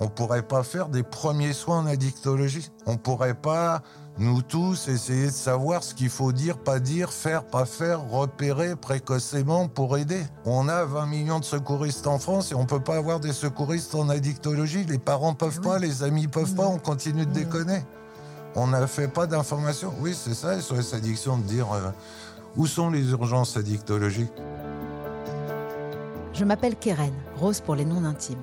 On pourrait pas faire des premiers soins en addictologie. On pourrait pas nous tous, essayer de savoir ce qu'il faut dire, pas dire, faire, pas faire, repérer précocement pour aider. On a 20 millions de secouristes en France et on peut pas avoir des secouristes en addictologie. Les parents peuvent pas, les amis peuvent pas, on continue de déconner. On n'a fait pas d'informations. Oui, c'est ça, SOS Addiction, de dire euh, où sont les urgences addictologiques. Je m'appelle Keren, Rose pour les noms intimes.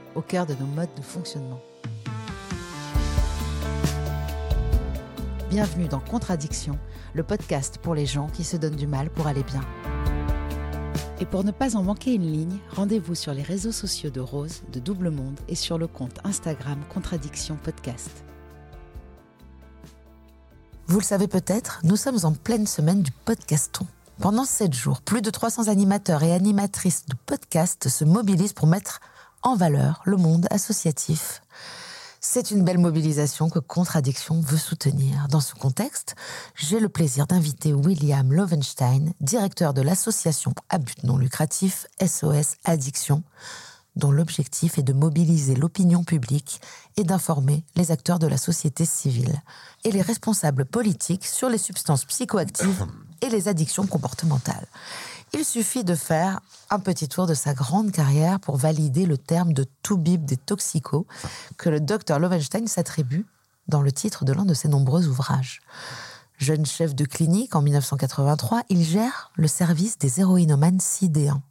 au cœur de nos modes de fonctionnement. Bienvenue dans Contradiction, le podcast pour les gens qui se donnent du mal pour aller bien. Et pour ne pas en manquer une ligne, rendez-vous sur les réseaux sociaux de Rose, de Double Monde et sur le compte Instagram Contradiction Podcast. Vous le savez peut-être, nous sommes en pleine semaine du podcaston. Pendant 7 jours, plus de 300 animateurs et animatrices de podcasts se mobilisent pour mettre en valeur le monde associatif. C'est une belle mobilisation que Contradiction veut soutenir. Dans ce contexte, j'ai le plaisir d'inviter William Lovenstein, directeur de l'association à but non lucratif SOS Addiction, dont l'objectif est de mobiliser l'opinion publique et d'informer les acteurs de la société civile et les responsables politiques sur les substances psychoactives et les addictions comportementales. Il suffit de faire un petit tour de sa grande carrière pour valider le terme de toubib des toxicos que le docteur Lovenstein s'attribue dans le titre de l'un de ses nombreux ouvrages. Jeune chef de clinique en 1983, il gère le service des héroïnomanes sidéens.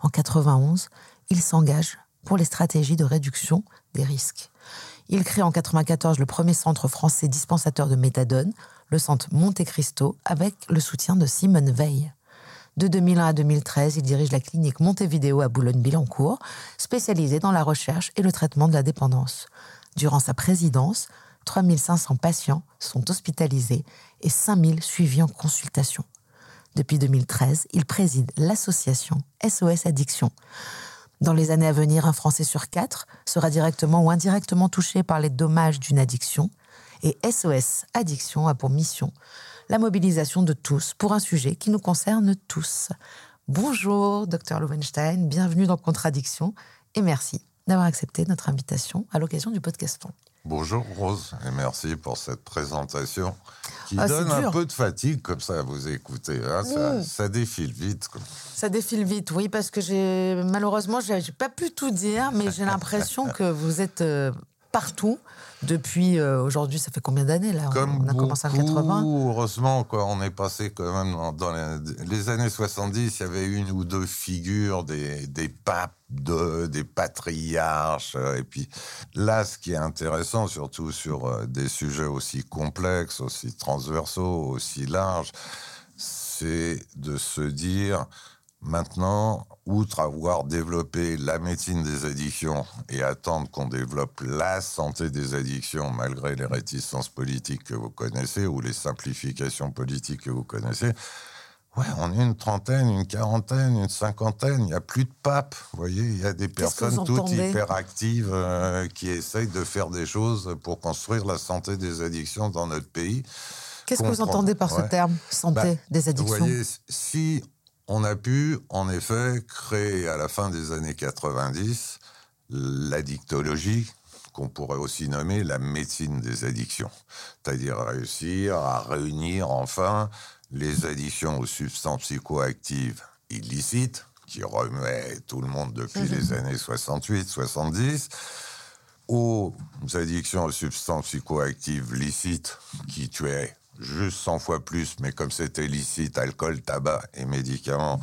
En 91, il s'engage pour les stratégies de réduction des risques. Il crée en 94 le premier centre français dispensateur de méthadone, le centre Monte Cristo, avec le soutien de Simone Veil. De 2001 à 2013, il dirige la clinique Montevideo à Boulogne-Billancourt, spécialisée dans la recherche et le traitement de la dépendance. Durant sa présidence, 3500 patients sont hospitalisés et 5000 suivis en consultation. Depuis 2013, il préside l'association SOS Addiction. Dans les années à venir, un Français sur quatre sera directement ou indirectement touché par les dommages d'une addiction. Et SOS Addiction a pour mission la mobilisation de tous pour un sujet qui nous concerne tous. Bonjour, docteur Lowenstein, bienvenue dans Contradiction et merci d'avoir accepté notre invitation à l'occasion du podcaston. Bonjour Rose et merci pour cette présentation qui Ah, donne un peu de fatigue comme ça à vous écouter. hein. ça, ça défile vite. Ça défile vite, oui, parce que j'ai malheureusement j'ai pas pu tout dire, mais j'ai l'impression que vous êtes euh, partout depuis euh, aujourd'hui. Ça fait combien d'années là Comme On a commencé en beaucoup, 80. heureusement, quoi, on est passé quand même dans, dans les, les années 70, il y avait une ou deux figures, des, des papes, de, des patriarches. euh, Et puis là, ce qui est intéressant, surtout sur euh, des sujets aussi complexes, aussi transversaux, aussi larges, c'est de se dire maintenant, outre avoir développé la médecine des addictions et attendre qu'on développe la santé des addictions malgré les réticences politiques que vous connaissez ou les simplifications politiques que vous connaissez, ouais, on est une trentaine, une quarantaine, une cinquantaine, il n'y a plus de papes, vous voyez, il y a des personnes toutes hyperactives euh, qui essayent de faire des choses pour construire la santé des addictions dans notre pays. Qu'est-ce que vous entendez par ce terme santé Bah, des Vous addictions voyez, si on a pu, en effet, créer à la fin des années 90 l'addictologie, qu'on pourrait aussi nommer la médecine des addictions. C'est-à-dire réussir à réunir enfin les addictions aux substances psychoactives illicites, qui remuaient tout le monde depuis les années 68-70, aux addictions aux substances psychoactives licites qui tuaient juste 100 fois plus, mais comme c'était licite, alcool, tabac et médicaments,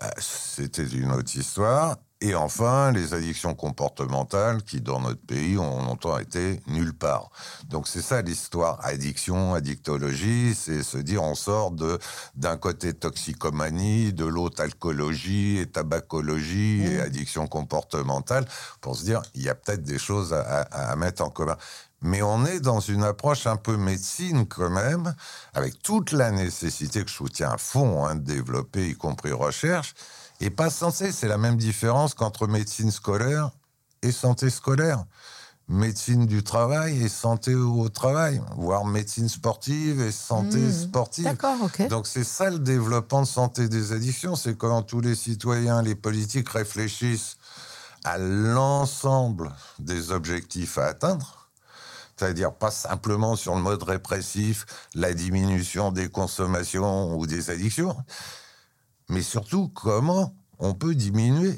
bah, c'était une autre histoire. Et enfin, les addictions comportementales qui, dans notre pays, ont longtemps été nulle part. Donc c'est ça l'histoire. Addiction, addictologie, c'est se dire on sort de d'un côté toxicomanie, de l'autre alcoolologie et tabacologie et addiction comportementale, pour se dire il y a peut-être des choses à, à- à mettre en commun. Mais on est dans une approche un peu médecine quand même, avec toute la nécessité que je soutiens à fond hein, de développer, y compris recherche, et pas santé. C'est la même différence qu'entre médecine scolaire et santé scolaire. Médecine du travail et santé au travail, voire médecine sportive et santé Mmh. sportive. D'accord, ok. Donc c'est ça le développement de santé des addictions, c'est quand tous les citoyens, les politiques réfléchissent à l'ensemble des objectifs à atteindre, c'est-à-dire pas simplement sur le mode répressif, la diminution des consommations ou des addictions, mais surtout comment on peut diminuer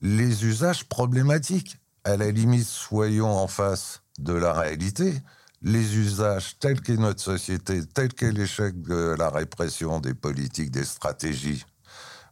les usages problématiques. À la limite, soyons en face de la réalité. Les usages tels qu'est notre société, tel qu'est l'échec de la répression des politiques, des stratégies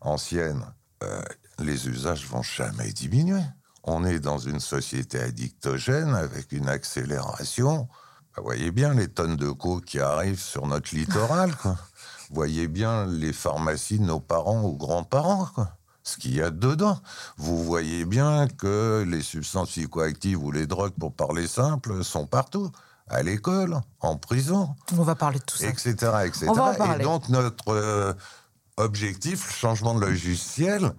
anciennes, euh, les usages vont jamais diminuer. On est dans une société addictogène avec une accélération. Bah, voyez bien les tonnes de coke qui arrivent sur notre littoral. Quoi. Voyez bien les pharmacies de nos parents ou grands-parents. quoi. Ce qu'il y a dedans. Vous voyez bien que les substances psychoactives ou les drogues, pour parler simple, sont partout. À l'école, en prison, On va parler de tout ça. etc. etc. On va en Et donc, notre euh, objectif, le changement de logiciel,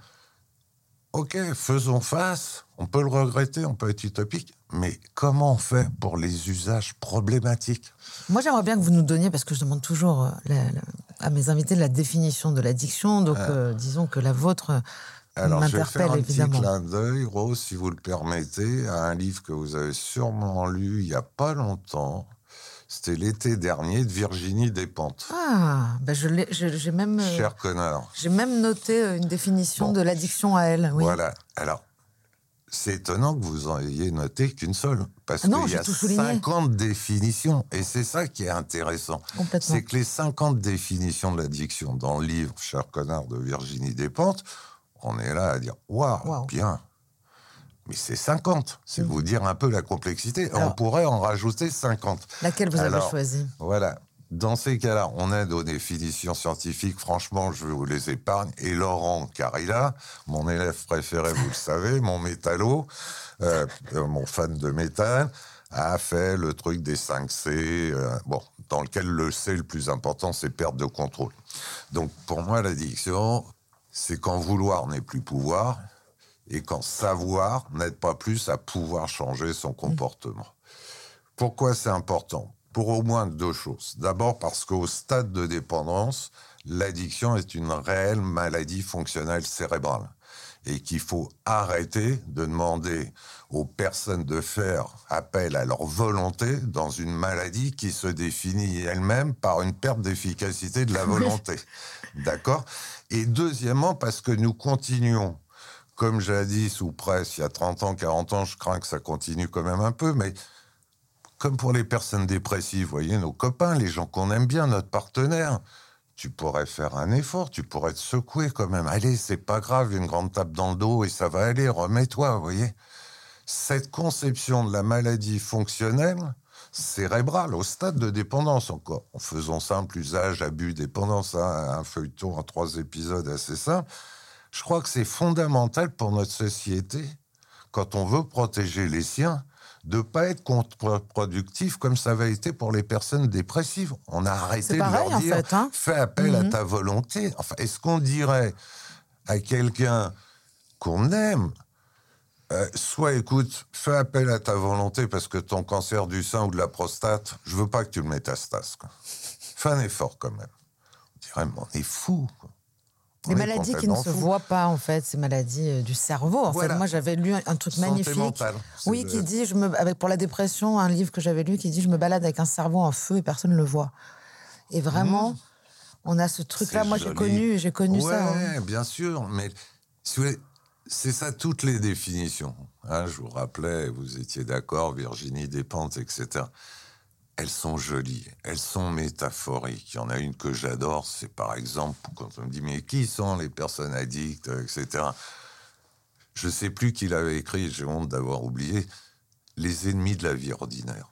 ok, faisons face. On peut le regretter, on peut être utopique, mais comment on fait pour les usages problématiques? Moi, j'aimerais bien que vous nous donniez, parce que je demande toujours euh, la- la- à mes invités la définition de l'addiction. Donc, euh, disons que la vôtre euh, Alors, je vais faire un petit clin d'œil, Rose, si vous le permettez, à un livre que vous avez sûrement lu il n'y a pas longtemps. C'était l'été dernier de Virginie Despentes. Ah, ben je l'ai- j'ai même, euh, Cher j'ai même noté euh, une définition Bon. de l'addiction à elle. Oui. Voilà. Alors, c'est étonnant que vous en ayez noté qu'une seule. Parce Ah qu'il y a tout souligné. 50 définitions. Et c'est ça qui est intéressant. Complètement. C'est que les 50 définitions de l'addiction dans le livre Cher connard de Virginie Despentes, on est là à dire Waouh, Waouh. bien. Mais c'est 50. C'est vous dire un peu la complexité. on pourrait en rajouter 50. Laquelle vous avez choisie Voilà. Dans ces cas-là, on aide aux définitions scientifiques. Franchement, je vous les épargne. Et Laurent Carilla, mon élève préféré, vous le savez, mon métallo, euh, euh, mon fan de métal, a fait le truc des 5 C, euh, bon, dans lequel le C le plus important, c'est perte de contrôle. Donc, pour moi, l'addiction, c'est quand vouloir n'est plus pouvoir et quand savoir n'aide pas plus à pouvoir changer son comportement. Pourquoi c'est important? Pour au moins deux choses. D'abord parce qu'au stade de dépendance, l'addiction est une réelle maladie fonctionnelle cérébrale et qu'il faut arrêter de demander aux personnes de faire appel à leur volonté dans une maladie qui se définit elle-même par une perte d'efficacité de la volonté. D'accord? Et deuxièmement, parce que nous continuons, comme jadis ou presque, il y a 30 ans, 40 ans, je crains que ça continue quand même un peu, mais comme pour les personnes dépressives, voyez, nos copains, les gens qu'on aime bien, notre partenaire, tu pourrais faire un effort, tu pourrais te secouer quand même. Allez, c'est pas grave, une grande tape dans le dos et ça va aller, remets-toi, voyez. Cette conception de la maladie fonctionnelle, cérébrale, au stade de dépendance encore, en faisant simple usage, abus, dépendance, hein, un feuilleton en trois épisodes assez simple, je crois que c'est fondamental pour notre société, quand on veut protéger les siens, de pas être contre-productif comme ça avait été pour les personnes dépressives. On a arrêté de leur dire hein. fais appel à Mhm. ta volonté. Enfin, est-ce qu'on dirait à quelqu'un qu'on aime euh, soit écoute, fais appel à ta volonté parce que ton cancer du sein ou de la prostate, je veux pas que tu le métastases. quoi. Fais un effort quand même. On dirait, mais on est fou. quoi. Les maladies qui ne se fou. voient pas, en fait, ces maladies euh, du cerveau. En Voilà. fait, moi, j'avais lu un, truc Santé magnifique. mentale, Oui, le- qui dit, je me, avec, pour la dépression, un livre que j'avais lu qui dit Je me balade avec un cerveau en feu et personne ne le voit. Et vraiment, on a ce truc-là. Mmh. Moi, j'ai connu, j'ai connu ouais, ça. hein. bien sûr. Mais si vous voulez, c'est ça toutes les définitions. Hein, je vous rappelais, vous étiez d'accord, Virginie Despentes, etc. Elles sont jolies, elles sont métaphoriques. Il y en a une que j'adore, c'est par exemple quand on me dit mais qui sont les personnes addictes, etc. Je sais plus qui l'avait écrit, j'ai honte d'avoir oublié. Les ennemis de la vie ordinaire.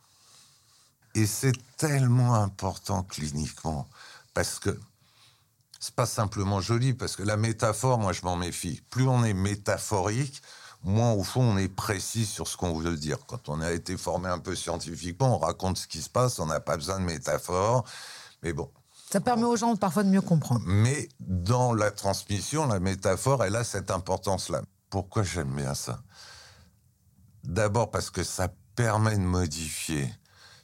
Et c'est tellement important cliniquement parce que c'est pas simplement joli, parce que la métaphore, moi, je m'en méfie. Plus on est métaphorique, moins, au fond, on est précis sur ce qu'on veut dire. Quand on a été formé un peu scientifiquement, on raconte ce qui se passe, on n'a pas besoin de métaphore. Mais bon. Ça permet aux gens parfois de mieux comprendre. Mais dans la transmission, la métaphore, elle a cette importance-là. Pourquoi j'aime bien ça? D'abord parce que ça permet de modifier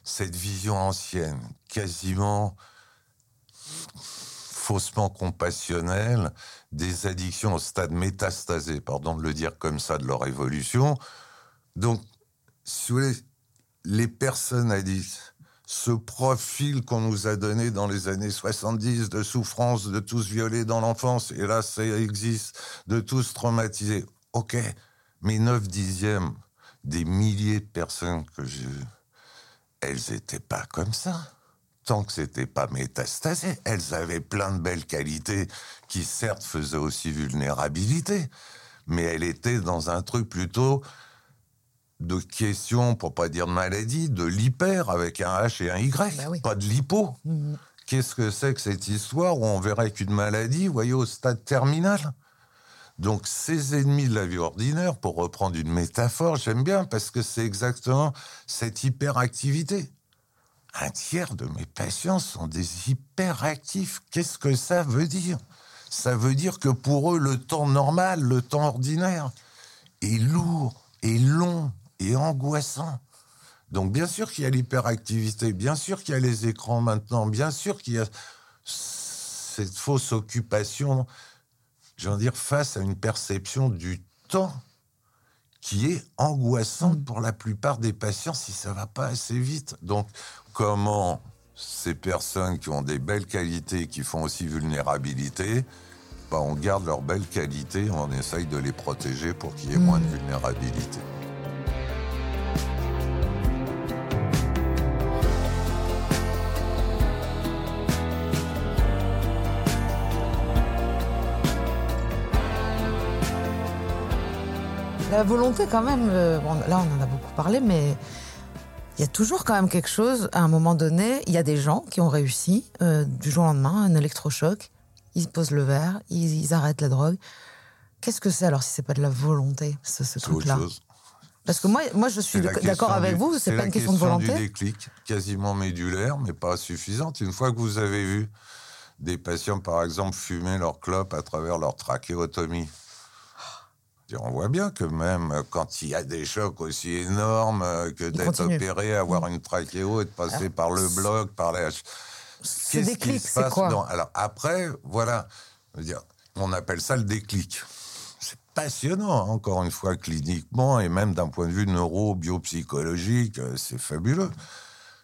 cette vision ancienne, quasiment faussement compassionnelle, des addictions au stade métastasé, pardon de le dire comme ça, de leur évolution. Donc, si vous voulez, les personnes addictes, ce profil qu'on nous a donné dans les années 70 de souffrance, de tous violés dans l'enfance, et là ça existe, de tous traumatisés. Ok, mais 9 dixièmes des milliers de personnes que j'ai vues, elles n'étaient pas comme ça. Tant que c'était pas métastasé, elles avaient plein de belles qualités qui certes faisaient aussi vulnérabilité, mais elles étaient dans un truc plutôt de question, pour pas dire de maladie, de l'hyper avec un H et un Y, Bah oui. pas de l'hypo. Mhm. Qu'est-ce que c'est que cette histoire où on verrait qu'une maladie, vous voyez, au stade terminal? Donc, ces ennemis de la vie ordinaire, pour reprendre une métaphore, j'aime bien parce que c'est exactement cette hyperactivité. Un tiers de mes patients sont des hyperactifs. Qu'est-ce que ça veut dire? Ça veut dire que pour eux, le temps normal, le temps ordinaire, est lourd, est long, et angoissant. Donc bien sûr qu'il y a l'hyperactivité, bien sûr qu'il y a les écrans maintenant, bien sûr qu'il y a cette fausse occupation, je veux dire, face à une perception du temps qui est angoissante pour la plupart des patients si ça va pas assez vite. Comment ces personnes qui ont des belles qualités, qui font aussi vulnérabilité, bah, on garde leurs belles qualités, on essaye de les protéger pour qu'il y ait moins de vulnérabilité. La volonté, quand même, euh, bon, là, on en a beaucoup parlé, mais il y a toujours quand même quelque chose, à un moment donné, il y a des gens qui ont réussi, euh, du jour au lendemain, un électrochoc, ils posent le verre, ils, ils arrêtent la drogue. Qu'est-ce que c'est alors si c'est pas de la volonté, ce, ce C'est truc-là. Parce que moi, moi, je suis C'est d'accord avec du- vous, c'est pas une question de du volonté. déclic, quasiment médulaire, mais pas suffisante. Une fois que vous avez vu des patients, par exemple, fumer leur clope à travers leur trachéotomie, On voit bien que même quand il y a des chocs aussi énormes euh, que d'être opéré, avoir une trachéo et de passer par le bloc, par les... Ce Qu'est-ce qui déclic, se c'est passe quoi dans- Alors après, voilà, dire, on appelle ça le déclic. C'est passionnant, encore une fois, cliniquement et même d'un point de vue neuro-biopsychologique, euh, c'est fabuleux.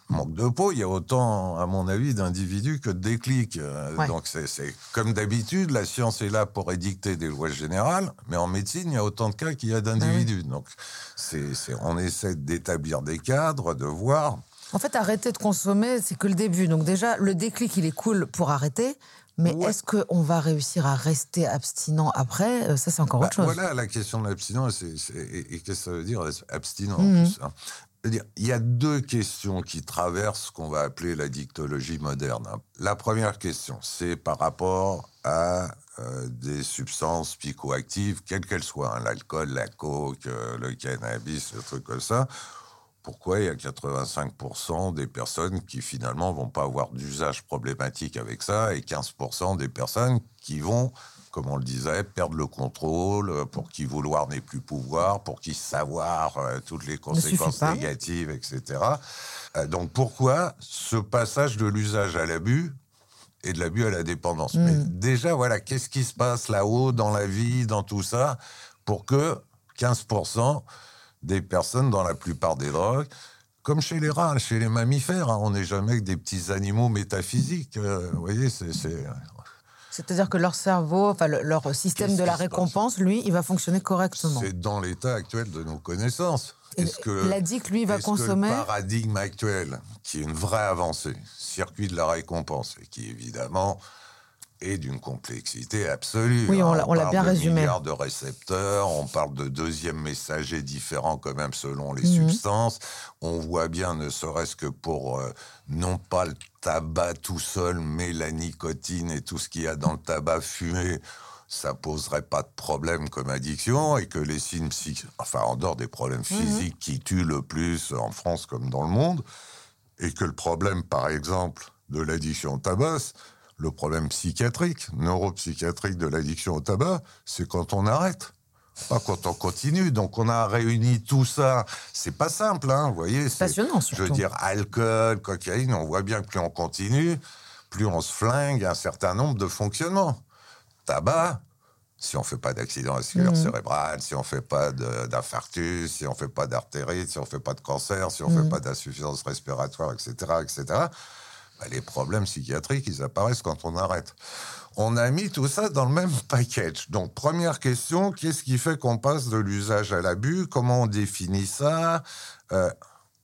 Manque de peau, il y a autant, à mon avis, d'individus que de déclics. Euh, Ouais. Donc, c'est- comme d'habitude, la science est là pour édicter des lois générales, mais en médecine, il y a autant de cas qu'il y a d'individus. Donc, c'est on essaie d'établir des cadres, de voir. En fait, arrêter de consommer, c'est que le début. Donc déjà, le déclic, il est cool pour arrêter. Mais Ouais. est-ce qu'on va réussir à rester abstinent après? Euh, Ça, c'est encore Bah, autre chose. Voilà la question de l'abstinence. Et, et qu'est-ce que ça veut dire, abstinent en plus hein? Il y a deux questions qui traversent ce qu'on va appeler la dictologie moderne. La première question, c'est par rapport à euh, des substances psychoactives, quelles qu'elles soient, hein, l'alcool, la coke, euh, le cannabis, le truc comme ça. Pourquoi il y a 85% des personnes qui finalement vont pas avoir d'usage problématique avec ça et 15% des personnes qui vont, comme on le disait, perdre le contrôle, euh, pour qui vouloir n'est plus pouvoir, pour qui savoir euh, toutes les conséquences négatives, etc. Euh, donc pourquoi ce passage de l'usage à l'abus et de l'abus à la dépendance? Mais déjà, voilà, qu'est-ce qui se passe là-haut dans la vie, dans tout ça, pour que 15% des personnes dans la plupart des drogues, comme chez les rats, chez les mammifères, hein, on n'est jamais que des petits animaux métaphysiques. euh, vous voyez, c'est... c'est- C'est-à-dire que leur cerveau, enfin le- leur système de la récompense, lui, il va fonctionner correctement. C'est dans l'état actuel de nos connaissances. Est-ce que L'addict, lui, va que consommer. le paradigme actuel, qui est une vraie avancée, circuit de la récompense, et qui évidemment est d'une complexité absolue. Oui, on hein. l'a- on l'a parle bien de résumé. milliards de récepteurs, on parle de deuxième messager différents quand même selon les Mhm. substances. On voit bien, ne serait-ce que pour euh, non pas le tabac tout seul, mais la nicotine et tout ce qu'il y a dans le tabac fumé, ça poserait pas de problème comme addiction et que les signes psychiques, enfin en dehors des problèmes physiques qui tuent le plus en France comme dans le monde, et que le problème, par exemple, de l'addiction au tabac, le problème psychiatrique, neuropsychiatrique de l'addiction au tabac, c'est quand on arrête. Pas quand on continue. Donc on a réuni tout ça. C'est pas simple, hein, vous voyez. c'est- passionnant, Je veux dire, alcool, cocaïne, on voit bien que plus on continue, plus on se flingue un certain nombre de fonctionnements. Tabac, si on fait pas d'accident vasculaire Mhm. cérébral, si on fait pas d'infarctus, si on fait pas d'artérite, si on fait pas de cancer, si on Mhm. fait pas d'insuffisance respiratoire, etc., etc., bah, les problèmes psychiatriques, ils apparaissent quand on arrête. On a mis tout ça dans le même package. Donc, première question, qu'est-ce qui fait qu'on passe de l'usage à l'abus? Comment on définit ça? Euh,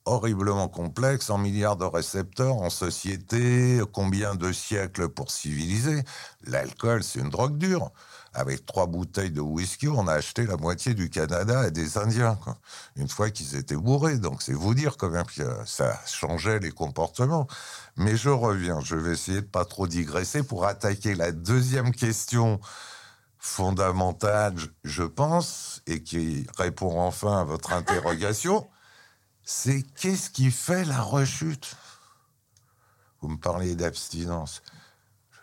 Horriblement complexe, en milliards de récepteurs, en société, combien de siècles pour civiliser? L'alcool, c'est une drogue dure. Avec trois bouteilles de whisky, on a acheté la moitié du Canada à des Indiens, quoi. une fois qu'ils étaient bourrés. Donc c'est vous dire quand même que ça changeait les comportements. Mais je reviens, je vais essayer de pas trop digresser pour attaquer la deuxième question fondamentale, je- je pense, et qui répond enfin à votre interrogation, c'est qu'est-ce qui fait la rechute? Vous me parlez d'abstinence.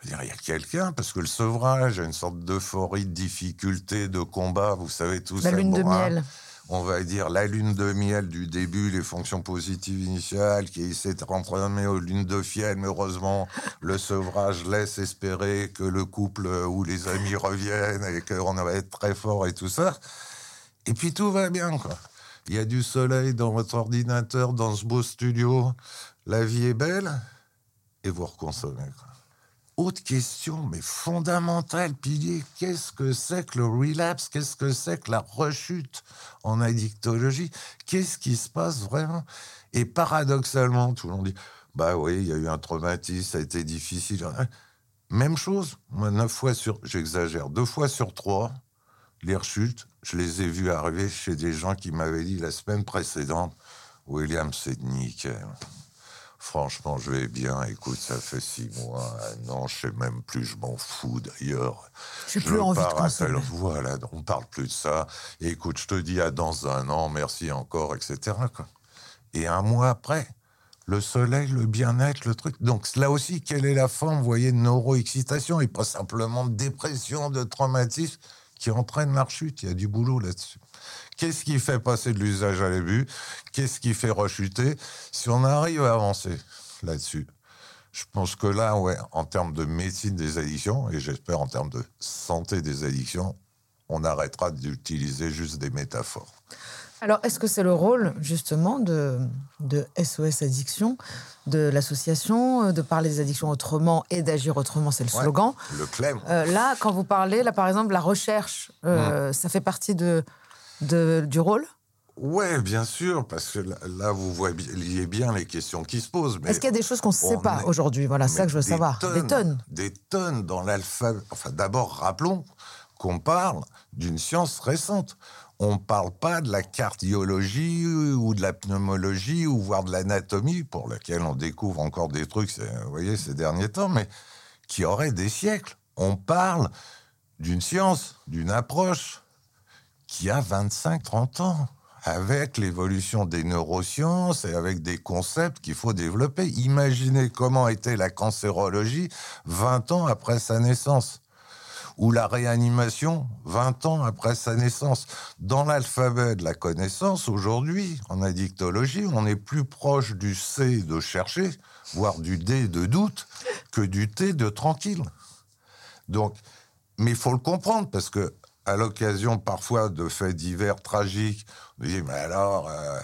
Je veux dire, il y a quelqu'un, parce que le sevrage a une sorte d'euphorie, de difficulté, de combat, vous savez tout La lune de miel. on va dire la lune de miel du début, les fonctions positives initiales, qui s'est transformée aux lunes de fiel, mais heureusement, le sevrage laisse espérer que le couple ou les amis reviennent et qu'on va être très fort et tout ça. Et puis tout va bien, quoi. Il y a du soleil dans votre ordinateur, dans ce beau studio. La vie est belle et vous reconsommez, quoi. Autre question, mais fondamentale, pilier, qu'est-ce que c'est que le relapse? Qu'est-ce que c'est que la rechute en addictologie? Qu'est-ce qui se passe vraiment? Et paradoxalement, tout le monde dit, bah oui, il y a eu un traumatisme, ça a été difficile. Même chose, moi, neuf fois sur, j'exagère, deux fois sur trois, les rechutes, je les ai vues arriver chez des gens qui m'avaient dit la semaine précédente, William, c'est nickel. Franchement, je vais bien. Écoute, ça fait six mois, un an, je sais même plus, je m'en fous d'ailleurs. Je plus envie de pars tel-. Voilà, on parle plus de ça. Et écoute, je te dis à dans un an, merci encore, etc. quoi. Et un mois après, le soleil, le bien-être, le truc. Donc là aussi, quelle est la forme, vous voyez, de neuroexcitation et pas simplement de dépression, de traumatisme qui entraînent la rechute? Il y a du boulot là-dessus. Qu'est-ce qui fait passer de l'usage à l'abus? Qu'est-ce qui fait rechuter? Si on arrive à avancer là-dessus, je pense que là, ouais, en termes de médecine des addictions, et j'espère en termes de santé des addictions, on arrêtera d'utiliser juste des métaphores. Alors, est-ce que c'est le rôle, justement, de, de SOS Addiction, de l'association, euh, de parler des addictions autrement et d'agir autrement C'est le Ouais, slogan. Le clem. Euh, là, quand vous parlez, là, par exemple, la recherche, euh, ça fait partie de, de- du rôle? Ouais, bien sûr, parce que là, là, vous voyez bien les questions qui se posent. Est-ce qu'il y a des choses qu'on ne sait pas aujourd'hui? Voilà, c'est ça que je veux des savoir. Des tonnes. Des tonnes dans l'alphabet. Enfin, d'abord, rappelons qu'on parle d'une science récente. On ne parle pas de la cardiologie ou de la pneumologie ou voire de l'anatomie, pour laquelle on découvre encore des trucs, vous voyez, ces derniers temps, mais qui auraient des siècles. On parle d'une science, d'une approche qui a 25-30 ans, avec l'évolution des neurosciences et avec des concepts qu'il faut développer. Imaginez comment était la cancérologie 20 ans après sa naissance, ou la réanimation 20 ans après sa naissance. Dans l'alphabet de la connaissance, aujourd'hui, en addictologie, on est plus proche du C de chercher, voire du D de doute, que du T de tranquille. Donc, mais il faut le comprendre parce que à l'occasion parfois de faits divers tragiques, on dit mais alors euh,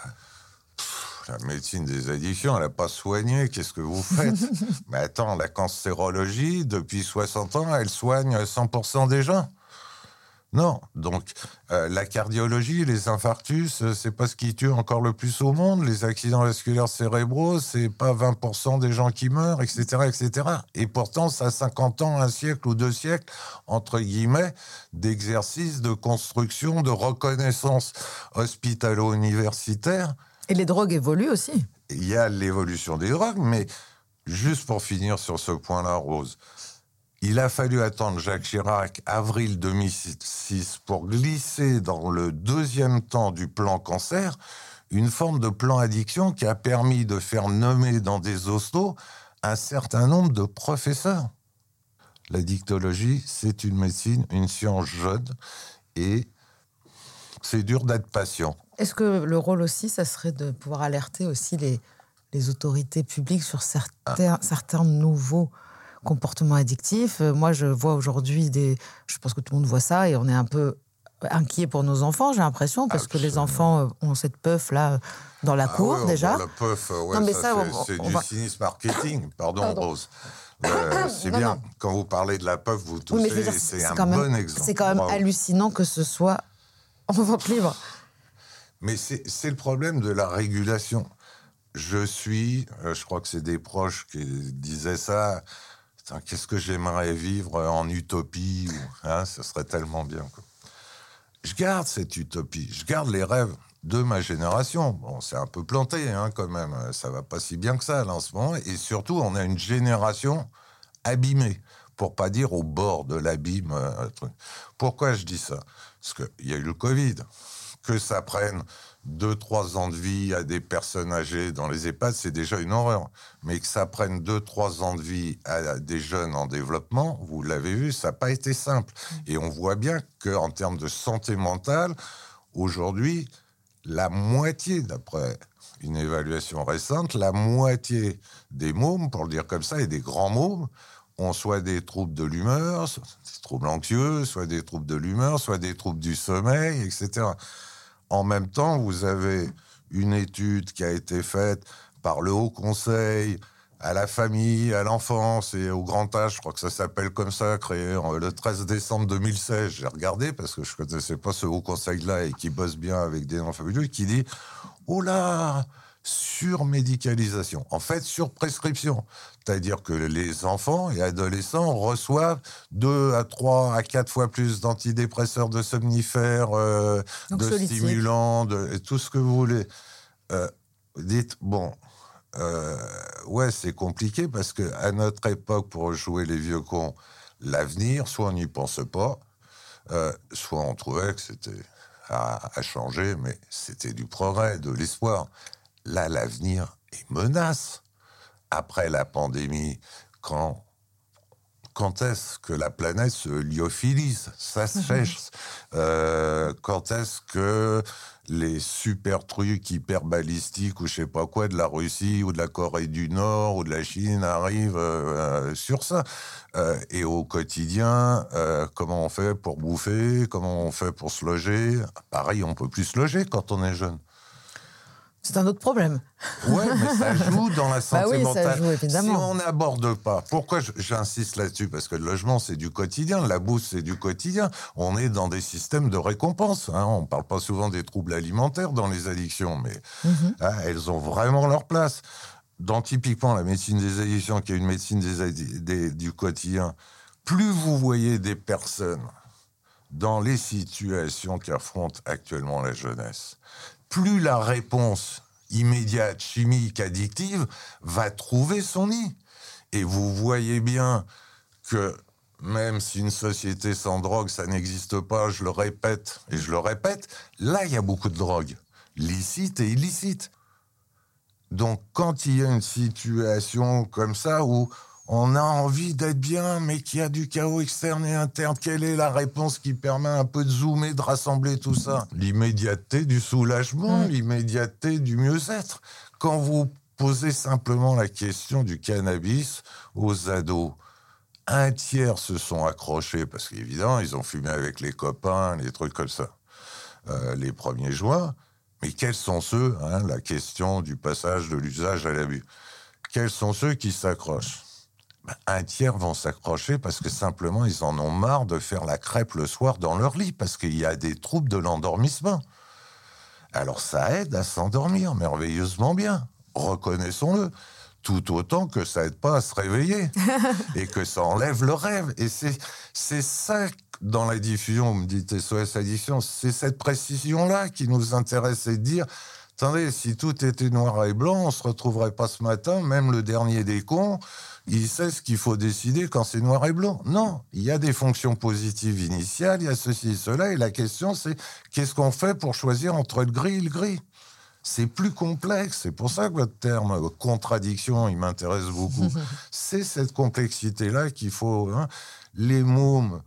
pff, la médecine des addictions, elle n'a pas soigné, qu'est-ce que vous faites Mais attends, la cancérologie, depuis 60 ans, elle soigne 100% des gens. Non, donc euh, la cardiologie, les infarctus, euh, c'est pas ce qui tue encore le plus au monde. Les accidents vasculaires cérébraux, c'est pas 20% des gens qui meurent, etc., etc. Et pourtant, ça a 50 ans, un siècle ou deux siècles, entre guillemets, d'exercice, de construction, de reconnaissance hospitalo-universitaire. Et les drogues évoluent aussi. Il y a l'évolution des drogues, mais juste pour finir sur ce point-là, Rose, il a fallu attendre Jacques Chirac, avril 2006, pour glisser dans le deuxième temps du plan cancer une forme de plan addiction qui a permis de faire nommer dans des hostos un certain nombre de professeurs. La dictologie, c'est une médecine, une science jeune, et c'est dur d'être patient. Est-ce que le rôle aussi, ça serait de pouvoir alerter aussi les, les autorités publiques sur certains, certains nouveaux comportements addictifs Euh, Moi, je vois aujourd'hui des. Je pense que tout le monde voit ça et on est un peu inquiet pour nos enfants, j'ai l'impression, parce que les enfants euh, ont cette puff là dans la Ah cour ouais, déjà. Le puff, ouais, Non, mais ça, ça, c'est- du va- cynisme marketing. Pardon, Pardon. Rose. Euh, c'est bien. non. Quand vous parlez de la puff, vous toussez. c'est un quand même, bon exemple. c'est quand même Bravo. hallucinant que ce soit en vente libre. Mais c'est c'est le problème de la régulation. Je suis, je crois que c'est des proches qui disaient ça. Qu'est-ce que j'aimerais vivre en utopie hein, Ça serait tellement bien. Je garde cette utopie. Je garde les rêves de ma génération. Bon, c'est un peu planté hein, quand même. Ça va pas si bien que ça là, en ce moment. Et surtout, on a une génération abîmée, pour pas dire au bord de l'abîme. euh. Pourquoi je dis ça? Parce qu'il y a eu le Covid. Que ça prenne deux, trois ans de vie à des personnes âgées dans les EHPAD, c'est déjà une horreur. Mais que ça prenne deux, trois ans de vie à des jeunes en développement, vous l'avez vu, ça n'a pas été simple. Et on voit bien qu'en termes de santé mentale, aujourd'hui, la moitié, d'après une évaluation récente, la moitié des mômes, pour le dire comme ça, et des grands mômes, ont soit des troubles de l'humeur, soit des troubles anxieux, soit des troubles de l'humeur, soit des troubles du sommeil, etc. En même temps, vous avez une étude qui a été faite par le Haut Conseil à la famille, à l'enfance et au grand âge, je crois que ça s'appelle comme ça, créé le 13 décembre 2016. J'ai regardé parce que je ne connaissais pas ce Haut Conseil-là et qui bosse bien avec des enfants fabuleux, qui dit « Oh là surmédicalisation, en fait surprescription. C'est-à-dire que les enfants et adolescents reçoivent 2 à 3 à 4 fois plus d'antidépresseurs, de somnifères, euh, de stimulants, de, et tout ce que vous voulez. Euh, dites, bon, euh, ouais, c'est compliqué parce que à notre époque, pour jouer les vieux cons, l'avenir, soit on n'y pense pas, euh, soit on trouvait que c'était à, à changer, mais c'était du progrès, de l'espoir. Là, l'avenir est menace. Après la pandémie, quand quand est-ce que la planète se lyophilise Ça se fait. Euh, quand est-ce que les super trucs hyper balistiques ou je sais pas quoi de la Russie ou de la Corée du Nord ou de la Chine arrivent euh, sur ça? Euh, Et au quotidien, euh, comment on fait pour bouffer? Comment on fait pour se loger? Pareil, on peut plus se loger quand on est jeune. C'est un autre problème. Ouais, mais ça joue dans la santé Bah oui, ça mentale. joue, évidemment. Si on n'aborde pas, pourquoi j'insiste là-dessus? Parce que le logement, c'est du quotidien, la bouffe, c'est du quotidien. On est dans des systèmes de récompense. hein. On ne parle pas souvent des troubles alimentaires dans les addictions, mais Mhm. hein, elles ont vraiment leur place. Dans typiquement la médecine des addictions, qui est une médecine des des- du quotidien, plus vous voyez des personnes dans les situations qu'affronte actuellement la jeunesse, plus la réponse immédiate, chimique, addictive, va trouver son nid. Et vous voyez bien que même si une société sans drogue, ça n'existe pas, je le répète et je le répète, là, il y a beaucoup de drogue, licite et illicite. Donc, quand il y a une situation comme ça où on a envie d'être bien, mais qu'il y a du chaos externe et interne, quelle est la réponse qui permet un peu de zoomer, de rassembler tout ça? L'immédiateté du soulagement, Mm. l'immédiateté du mieux-être. Quand vous posez simplement la question du cannabis aux ados, un tiers se sont accrochés, parce qu'évidemment, ils ont fumé avec les copains, les trucs comme ça, euh, les premiers juin. Mais quels sont ceux, hein, la question du passage de l'usage à l'abus, quels sont ceux qui s'accrochent? Un tiers vont s'accrocher parce que simplement ils en ont marre de faire la crêpe le soir dans leur lit, parce qu'il y a des troubles de l'endormissement. Alors ça aide à s'endormir merveilleusement bien, reconnaissons-le, tout autant que ça aide pas à se réveiller et que ça enlève le rêve. Et c'est c'est ça dans la diffusion, vous me dites SOS Addiction, c'est cette précision-là qui nous intéresse, de dire, attendez, si tout était noir et blanc, on se retrouverait pas ce matin, même le dernier des cons, il sait ce qu'il faut décider quand c'est noir et blanc. Non, il y a des fonctions positives initiales, il y a ceci et cela, et la question c'est qu'est-ce qu'on fait pour choisir entre le gris et le gris? C'est plus complexe. C'est pour ça que votre terme euh, contradiction, il m'intéresse beaucoup. c'est cette complexité-là qu'il faut. hein. Les mômes,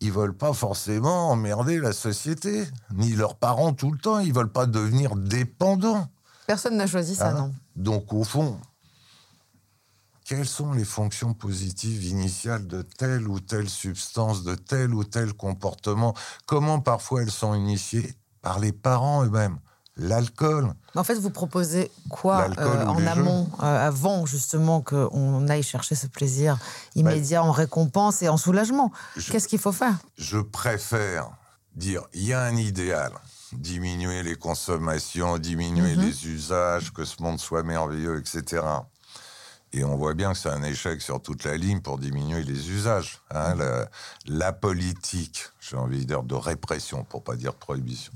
ils veulent pas forcément emmerder la société, ni leurs parents tout le temps. Ils veulent pas devenir dépendants. Personne n'a choisi ça, Hein non. Donc, au fond, quelles sont les fonctions positives initiales de telle ou telle substance, de tel ou tel comportement? Comment parfois elles sont initiées? Par les parents eux-mêmes L'alcool, En fait, vous proposez quoi euh, en amont, euh, avant justement qu'on aille chercher ce plaisir immédiat en récompense et en soulagement? Qu'est-ce qu'il faut faire? Je préfère dire il y a un idéal, diminuer les consommations, diminuer Mhm. les usages, que ce monde soit merveilleux, etc. Et on voit bien que c'est un échec sur toute la ligne pour diminuer les usages. hein. la, la politique, j'ai envie de dire de répression, pour pas dire de prohibition.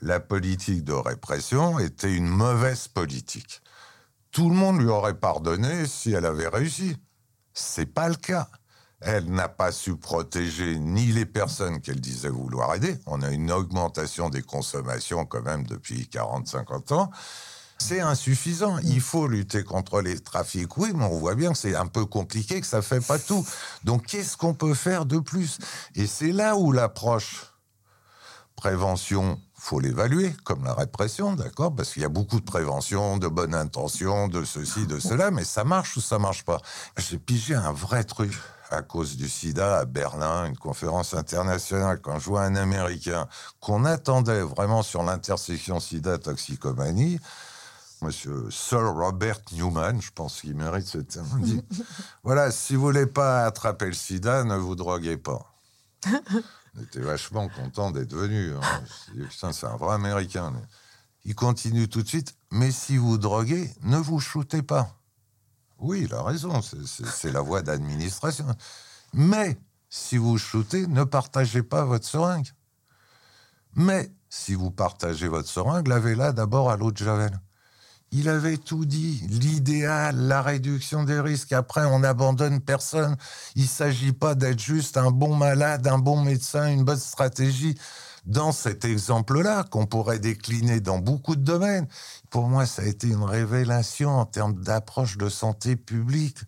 La politique de répression était une mauvaise politique. Tout le monde lui aurait pardonné si elle avait réussi. C'est pas le cas. Elle n'a pas su protéger ni les personnes qu'elle disait vouloir aider. On a une augmentation des consommations quand même depuis 40-50 ans. C'est insuffisant. Il faut lutter contre les trafics, oui, mais on voit bien que c'est un peu compliqué, que ça fait pas tout. Donc, qu'est-ce qu'on peut faire de plus? Et c'est là où l'approche prévention, faut l'évaluer, comme la répression, d'accord Parce qu'il y a beaucoup de prévention, de bonne intention, de ceci, de cela, mais ça marche ou ça marche pas J'ai pigé un vrai truc à cause du sida à Berlin, une conférence internationale, quand je vois un Américain qu'on attendait vraiment sur l'intersection sida-toxicomanie, Monsieur Sir Robert Newman, je pense qu'il mérite ce terme, dit voilà, si vous voulez pas attraper le sida, ne vous droguez pas. On était vachement content d'être venu. hein. C'est un vrai Américain. Il continue tout de suite. Mais si vous droguez, ne vous shootez pas. Oui, il a raison. c'est la voie d'administration. Mais si vous shootez, ne partagez pas votre seringue. Mais si vous partagez votre seringue, lavez-la d'abord à l'eau de Javel. Il avait tout dit, l'idéal, la réduction des risques. Après, on n'abandonne personne. Il ne s'agit pas d'être juste un bon malade, un bon médecin, une bonne stratégie. Dans cet exemple-là, qu'on pourrait décliner dans beaucoup de domaines, pour moi, ça a été une révélation en termes d'approche de santé publique.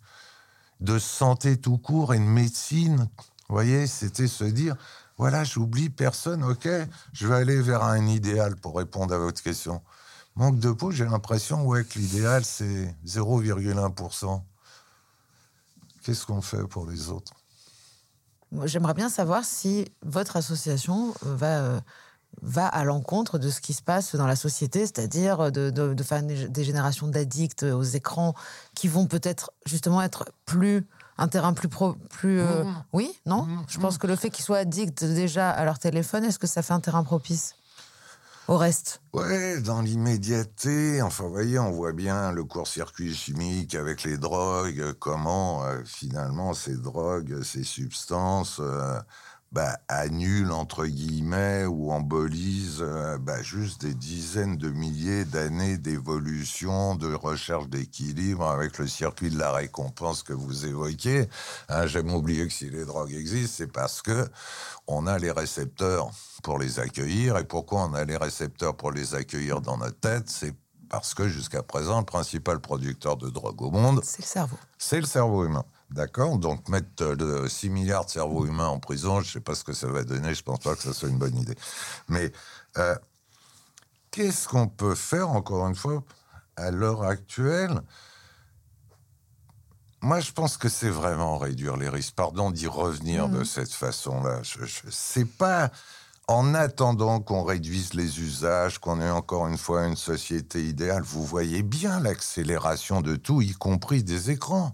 de santé tout court et de médecine. Vous voyez, c'était se dire, voilà, j'oublie personne, ok, je vais aller vers un idéal pour répondre à votre question. Manque de peau, j'ai l'impression ouais, que l'idéal, c'est 0,1%. Qu'est-ce qu'on fait pour les autres? J'aimerais bien savoir si votre association euh, va, euh, va à l'encontre de ce qui se passe dans la société, c'est-à-dire de, de, de faire des générations d'addicts aux écrans qui vont peut-être justement être plus un terrain plus pro, plus euh, Mmh. oui? Non? Mmh, je pense que le fait qu'ils soient addicts déjà à leur téléphone est-ce que ça fait un terrain propice? Au reste. Ouais, dans l'immédiateté, enfin, vous voyez, on voit bien le court-circuit chimique avec les drogues, comment euh, finalement ces drogues, ces substances euh, bah, annulent, entre guillemets, ou embolisent euh, bah, juste des dizaines de milliers d'années d'évolution, de recherche d'équilibre avec le circuit de la récompense que vous évoquez. Hein, J'aime oublier que si les drogues existent, c'est parce que on a les récepteurs pour les accueillir. Et pourquoi on a les récepteurs pour les accueillir dans notre tête? C'est parce que jusqu'à présent, le principal producteur de drogue au monde, c'est le cerveau c'est le cerveau humain. D'accord Donc mettre euh, 6 milliards de cerveaux humains en prison, je ne sais pas ce que ça va donner, je ne pense pas que ça soit une bonne idée. Mais euh, qu'est-ce qu'on peut faire, encore une fois, à l'heure actuelle? Moi, je pense que c'est vraiment réduire les risques. Pardon d'y revenir de cette façon-là. Je, je, pas en attendant qu'on réduise les usages, qu'on ait encore une fois une société idéale. Vous voyez bien l'accélération de tout, y compris des écrans.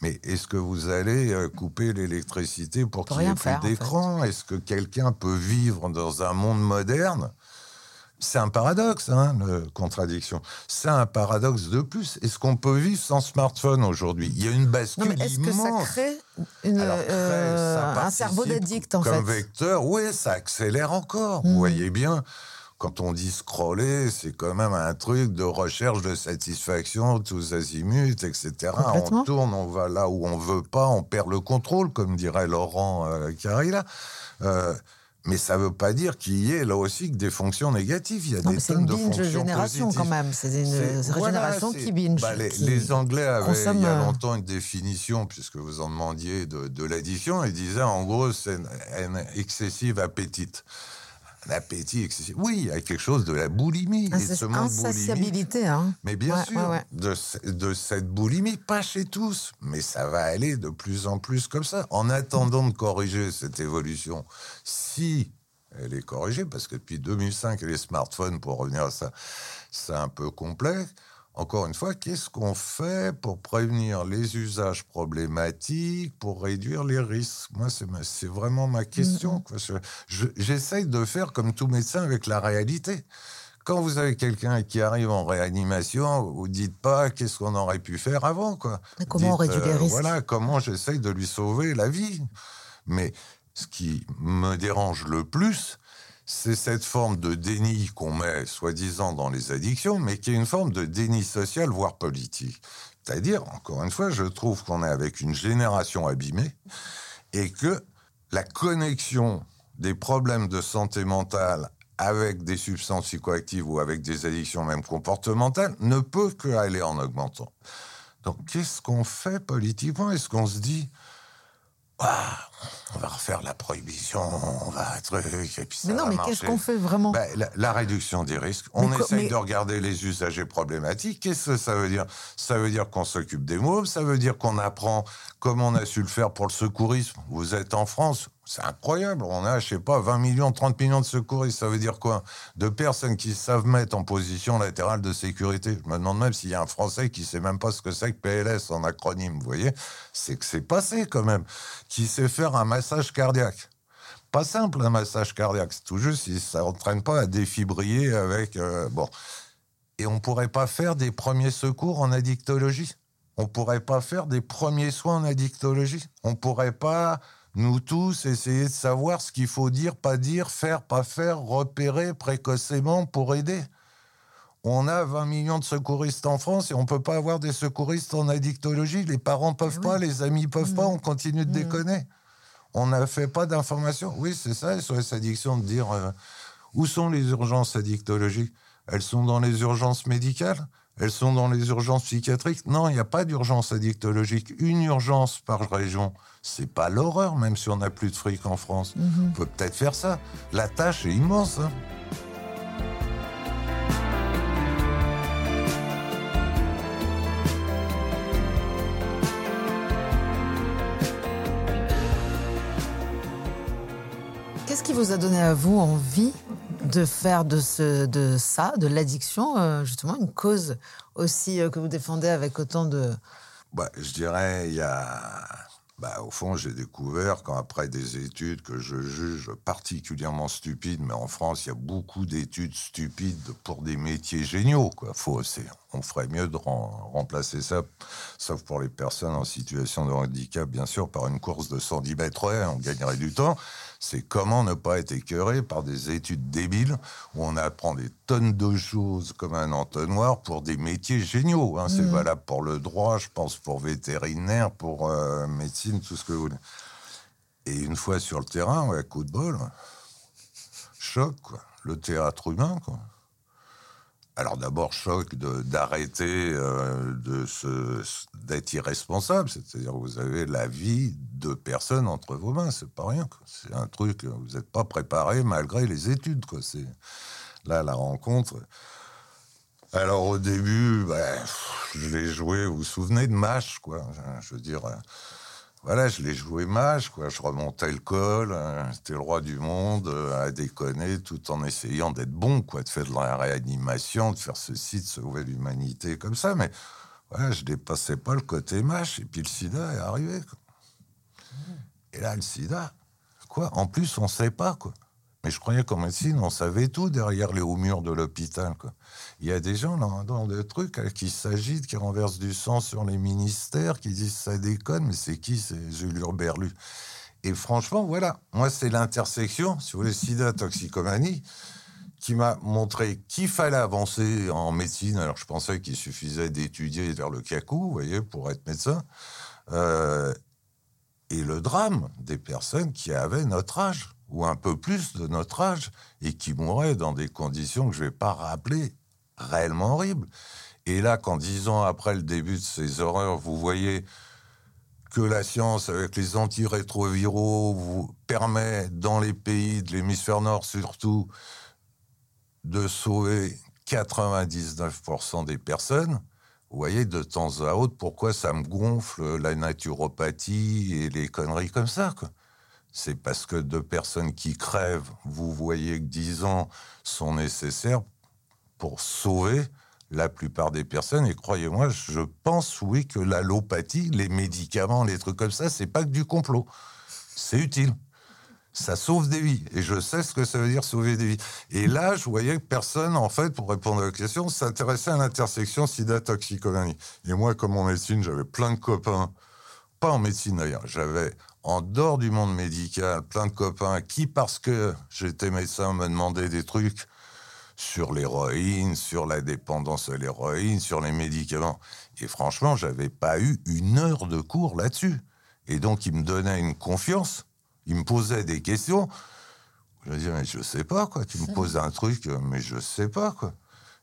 Mais est-ce que vous allez euh, couper l'électricité pour qu'il n'y ait plus faire, en fait. d'écran? Est-ce que quelqu'un peut vivre dans un monde moderne? C'est un paradoxe, hein, la contradiction. C'est un paradoxe de plus. Est-ce qu'on peut vivre sans smartphone aujourd'hui? Il y a une non bascule mais est-ce que ça crée une, Alors, euh, ça un cerveau d'addict en comme fait vecteur, oui, ça accélère encore. Vous voyez bien, quand on dit scroller, c'est quand même un truc de recherche de satisfaction, tous azimuts, etc. On tourne, on va là où on veut pas, on perd le contrôle, comme dirait Laurent euh, Carilla. Euh, mais ça ne veut pas dire qu'il y ait là aussi que des fonctions négatives. Il y a non des tonnes une de fonctions génération positives. quand même c'est une C'est- voilà, génération c'est- qui binge bah, les, qui- les Anglais avaient consomme, il y a euh, longtemps une définition, puisque vous en demandiez de, de l'addiction. Ils disaient en gros, c'est un excessive appétite. Un appétit excessif. Oui, il y a quelque chose de la boulimie. et de insatiabilité hein Mais bien Ouais, sûr, ouais, ouais. De, de cette boulimie, pas chez tous, mais ça va aller de plus en plus comme ça. En attendant de corriger cette évolution, si elle est corrigée, parce que depuis 2005, les smartphones, pour revenir à ça, c'est un peu complexe. Encore une fois, qu'est-ce qu'on fait pour prévenir les usages problématiques, pour réduire les risques? Moi, c'est vraiment ma question. Je- J'essaye de faire comme tout médecin avec la réalité. Quand vous avez quelqu'un qui arrive en réanimation, vous dites pas qu'est-ce qu'on aurait pu faire avant, quoi. Mais comment on Dites, réduit les euh, risques? Voilà, comment j'essaye de lui sauver la vie. Mais ce qui me dérange le plus, c'est cette forme de déni qu'on met, soi-disant, dans les addictions, mais qui est une forme de déni social, voire politique. C'est-à-dire, encore une fois, je trouve qu'on est avec une génération abîmée et que la connexion des problèmes de santé mentale avec des substances psychoactives ou avec des addictions même comportementales ne peut qu'aller en augmentant. Donc, qu'est-ce qu'on fait politiquement? Est-ce qu'on se dit, ah, on va refaire la prohibition, on va truc, et puis ça mais non va mais qu'est-ce qu'on fait vraiment? Ben, la, la réduction des risques. On Mais essaye mais- de regarder les usagers problématiques. Qu'est-ce que ça veut dire? Ça veut dire qu'on s'occupe des mômes, ça veut dire qu'on apprend comme on a su le faire pour le secourisme. Vous êtes en France, c'est incroyable. On a, je sais pas, 20 millions, 30 millions de secouristes. Ça veut dire quoi? De personnes qui savent mettre en position latérale de sécurité. Je me demande même s'il y a un Français qui sait même pas ce que c'est que PLS en acronyme. Vous voyez? C'est que c'est passé quand même. Qui sait faire un massage cardiaque pas simple un massage cardiaque, c'est tout juste si ça n'entraîne pas à défibriller avec euh, bon. Et on pourrait pas faire des premiers secours en addictologie? On pourrait pas faire des premiers soins en addictologie? On pourrait pas nous tous essayer de savoir ce qu'il faut dire, pas dire, faire, pas faire, repérer précocement pour aider. On a 20 millions de secouristes en France et on peut pas avoir des secouristes en addictologie. Les parents peuvent Eh oui. pas, les amis peuvent pas, Mhm. on continue de Mhm. déconner. On n'a fait pas d'informations. Oui, c'est ça, SOS Addiction, de dire euh, où sont les urgences addictologiques? Elles sont dans les urgences médicales Elles sont dans les urgences psychiatriques Non, il n'y a pas d'urgence addictologique. Une urgence par région, c'est pas l'horreur, même si on n'a plus de fric en France. On peut peut-être faire ça. La tâche est immense. hein. Qu'est-ce qui vous a donné à vous envie de faire de, ce, de ça, de l'addiction, euh, justement, une cause aussi euh, que vous défendez avec autant de... Bah, je dirais, il y a. Bah, au fond, j'ai découvert, quand après des études que je juge particulièrement stupides, mais en France, il y a beaucoup d'études stupides pour des métiers géniaux. Quoi. Faut, on ferait mieux de remplacer ça, sauf pour les personnes en situation de handicap, bien sûr, par une course de 110 mètres, ouais, on gagnerait du temps. C'est comment ne pas être écœuré par des études débiles où on apprend des tonnes de choses comme un entonnoir pour des métiers géniaux. hein. C'est valable pour le droit, je pense pour vétérinaire, pour euh, médecine, tout ce que vous voulez. Et une fois sur le terrain, ouais, coup de bol, choc, quoi. Le théâtre humain, quoi. Alors d'abord, choc d'arrêter euh, d'être irresponsable, c'est-à-dire vous avez la vie de personnes entre vos mains, c'est pas rien. C'est un truc, euh, vous n'êtes pas préparé malgré les études. Quoi. Là la rencontre. Alors au début, ben, je l'ai joué. Vous vous souvenez de Mash, quoi? Je, je veux dire. Voilà, je l'ai joué mage, quoi. Je remontais le col, euh, j'étais le roi du monde, euh, à déconner, tout en essayant d'être bon, quoi, de faire de la réanimation, de faire ceci, de sauver l'humanité comme ça. Mais voilà, je dépassais pas le côté mâche. Et puis le sida est arrivé, quoi. Et là, le sida, quoi En plus, on sait pas, quoi. Mais je croyais qu'en médecine, on savait tout derrière les hauts murs de l'hôpital. Il y a des gens dans, dans le truc euh, qui s'agitent, qui renversent du sang sur les ministères, qui disent ça déconne, mais c'est qui C'est Jules Berlu? Et franchement, voilà, moi, c'est l'intersection, si vous voulez, sida, toxicomanie, qui m'a montré qu'il fallait avancer en médecine. Alors, je pensais qu'il suffisait d'étudier vers le cacou, vous voyez, pour être médecin. Euh, et le drame des personnes qui avaient notre âge, ou un peu plus de notre âge, et qui mouraient dans des conditions que je ne vais pas rappeler, réellement horribles. Et là, quand dix ans après le début de ces horreurs, vous voyez que la science, avec les antirétroviraux, vous permet, dans les pays de l'hémisphère nord surtout, de sauver 99% des personnes, vous voyez de temps à autre pourquoi ça me gonfle la naturopathie et les conneries comme ça. C'est parce que deux personnes qui crèvent, vous voyez que 10 ans sont nécessaires pour sauver la plupart des personnes. Et croyez-moi, je pense, oui, que l'allopathie, les médicaments, les trucs comme ça, c'est pas que du complot. C'est utile. Ça sauve des vies. Et je sais ce que ça veut dire sauver des vies. Et là, je voyais que personne, en fait, pour répondre à la question, s'intéressait à l'intersection sida-toxicomanie. Et moi, comme en médecine, j'avais plein de copains, pas en médecine d'ailleurs, j'avais en dehors du monde médical plein de copains qui, parce que j'étais médecin, me demandaient des trucs sur l'héroïne, sur la dépendance à l'héroïne, sur les médicaments. Et franchement, j'avais pas eu une heure de cours là-dessus. Et donc, ils me donnaient une confiance, ils me posaient des questions. Je me disais, mais je sais pas, quoi. Tu me poses un truc, mais je sais pas, quoi.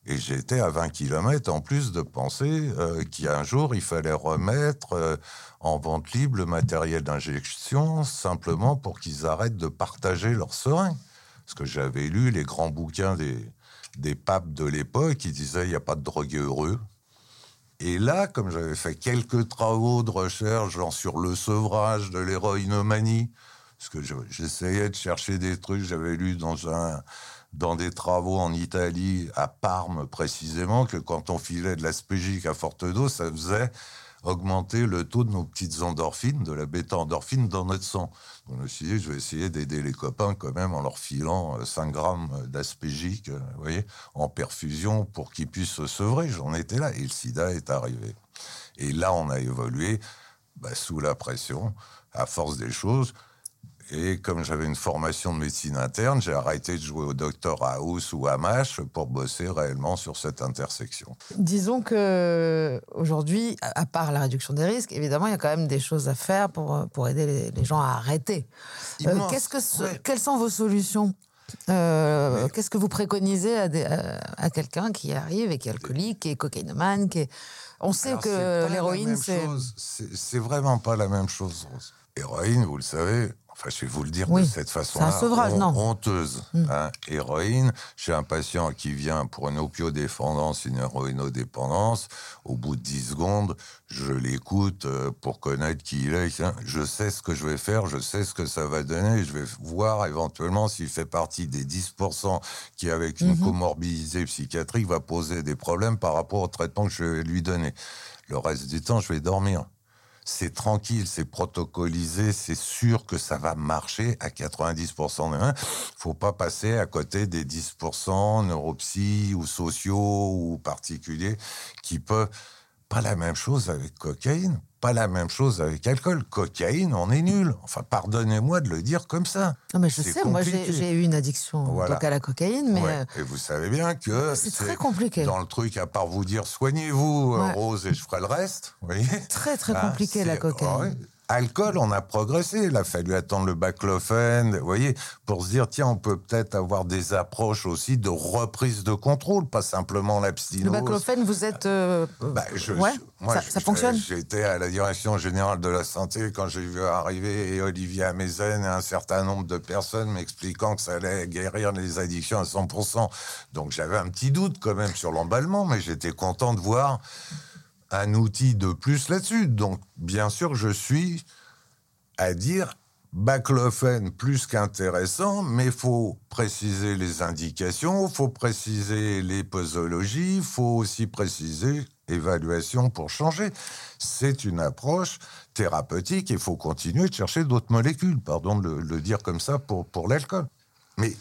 Et j'étais à 20 km en plus de penser euh, qu'un jour, il fallait remettre euh, en vente libre le matériel d'injection simplement pour qu'ils arrêtent de partager leurs seringues. Parce que j'avais lu les grands bouquins des, papes de l'époque qui disaient il n'y a pas de drogué heureux. Et là, comme j'avais fait quelques travaux de recherche genre sur le sevrage de l'héroïnomanie, parce que je- j'essayais de chercher des trucs, j'avais lu dans, un, dans des travaux en Italie, à Parme précisément, que quand on filait de l'aspégique à forte dose, ça faisait augmenter le taux de nos petites endorphines, de la bêta-endorphine dans notre sang. Donc, je dit, je vais essayer d'aider les copains quand même en leur filant euh, 5 grammes d'aspégique, euh, vous voyez, en perfusion pour qu'ils puissent se sevrer. J'en étais là et le sida est arrivé. Et là, on a évolué bah, sous la pression, à force des choses. Et comme j'avais une formation de médecine interne, j'ai arrêté de jouer au docteur House ou à MASH pour bosser réellement sur cette intersection. Disons que aujourd'hui, à part la réduction des risques, évidemment, il y a quand même des choses à faire pour, pour aider les, les gens à arrêter. Euh, qu'est-ce que ce- ouais. Quelles sont vos solutions? Euh, Qu'est-ce que vous préconisez à, des- à- à quelqu'un qui arrive et qui est alcoolique, qui est cocaïnomane, qui est... On sait Alors, que l'héroïne. C'est c'est vraiment pas la même chose, Rose. Héroïne, vous le savez, enfin, je vais vous le dire Oui, de cette façon-là. c'est un sevrage, hon- non. Honteuse. Mm. hein. Héroïne, j'ai un patient qui vient pour une opiodépendance, une héroïnodépendance. Au bout de 10 secondes, je l'écoute euh, pour connaître qui il est. hein. Je sais ce que je vais faire, je sais ce que ça va donner. Je vais voir éventuellement s'il fait partie des 10% qui, avec une Mhm. comorbidité psychiatrique, va poser des problèmes par rapport au traitement que je vais lui donner. Le reste du temps, je vais dormir. C'est tranquille, c'est protocolisé, c'est sûr que ça va marcher à 90% de faut pas passer à côté des 10% neuropsy ou sociaux ou particuliers qui peuvent... Pas la même chose avec cocaïne, pas la même chose avec alcool. Cocaïne, on est nul. Enfin, pardonnez-moi de le dire comme ça. Non, mais je C'est sais, moi j'ai compliqué. eu une addiction Voilà. donc à la cocaïne, mais Ouais. euh, Et vous savez bien que c'est très compliqué. dans le truc, à part vous dire soignez-vous, Ouais. Rose, et je ferai le reste. Vous voyez Très très Ah, compliqué la cocaïne. ouais. Alcool, on a progressé. Il a fallu attendre le baclofen, vous voyez, pour se dire, tiens, on peut peut-être avoir des approches aussi de reprise de contrôle, pas simplement Le l'abstinence. baclofen, vous êtes... euh, Bah, je- ouais, moi, ça, je- ça fonctionne? J'étais à la direction générale de la santé quand j'ai vu arriver Olivier Amezen et un certain nombre de personnes m'expliquant que ça allait guérir les addictions à 100%. Donc j'avais un petit doute quand même sur l'emballement, mais j'étais content de voir un outil de plus là-dessus. Donc bien sûr, je suis à dire baclofen plus qu'intéressant, mais faut préciser les indications, faut préciser les posologies, faut aussi préciser évaluation pour changer. C'est une approche thérapeutique et il faut continuer de chercher d'autres molécules, pardon de le, le dire comme ça pour, pour l'alcool. Mais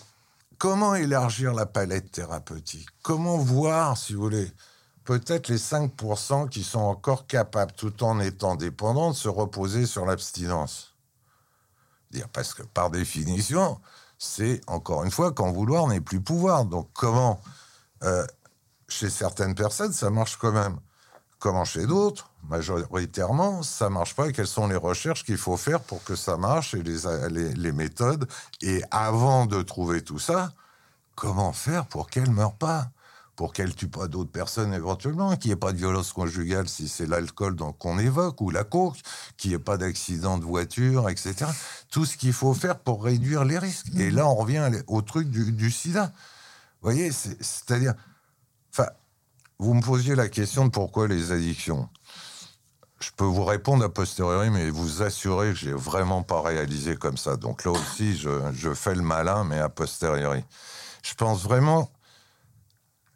comment élargir la palette thérapeutique? Comment voir, si vous voulez, peut-être les 5% qui sont encore capables, tout en étant dépendants, de se reposer sur l'abstinence Parce que par définition, c'est encore une fois qu'en vouloir n'est plus pouvoir. Donc comment euh, Chez certaines personnes, ça marche quand même? Comment chez d'autres? Majoritairement, ça marche pas. Quelles sont les recherches qu'il faut faire pour que ça marche et les méthodes? Et avant de trouver tout ça, comment faire pour qu'elle meure pas? Pour qu'elle tue pas d'autres personnes éventuellement, qu'il n'y ait pas de violence conjugale si c'est l'alcool qu'on évoque, ou la coke, qu'il n'y ait pas d'accident de voiture, etc. Tout ce qu'il faut faire pour réduire les risques. Et là, on revient au truc du, sida. Vous voyez, c'est- c'est-à-dire... Enfin, vous me posiez la question de pourquoi les addictions. Je peux vous répondre a posteriori, mais vous assurer que j'ai vraiment pas réalisé comme ça. Donc là aussi, je, je fais le malin, mais a posteriori. Je pense vraiment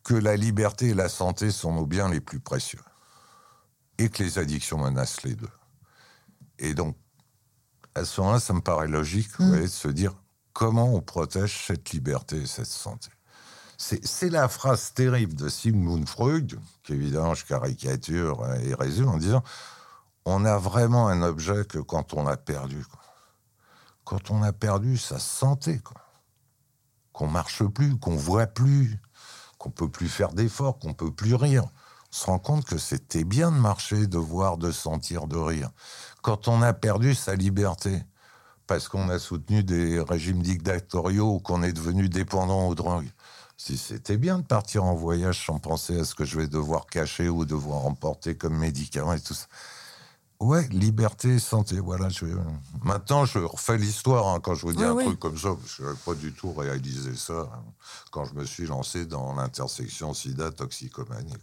que la liberté et la santé sont nos biens les plus précieux. Et que les addictions menacent les deux. Et donc, à ce moment-là, ça me paraît logique vous voyez, de se dire comment on protège cette liberté et cette santé. C'est la phrase terrible de Sigmund Freud, qu'évidemment je caricature et résume en disant on a vraiment un objet que quand on a perdu. quoi. Quand on a perdu sa santé, qu'on marche plus, qu'on voit plus, qu'on peut plus faire d'efforts, qu'on peut plus rire. On se rend compte que c'était bien de marcher, de voir, de sentir, de rire. Quand on a perdu sa liberté, parce qu'on a soutenu des régimes dictatoriaux ou qu'on est devenu dépendant aux drogues, si c'était bien de partir en voyage sans penser à ce que je vais devoir cacher ou devoir emporter comme médicament et tout ça. Ouais, liberté santé, voilà. Je... Maintenant, je refais l'histoire hein, quand je vous dis Oui, un oui. truc comme ça, parce que je n'avais pas du tout réalisé ça hein, quand je me suis lancé dans l'intersection sida-toxicomanie.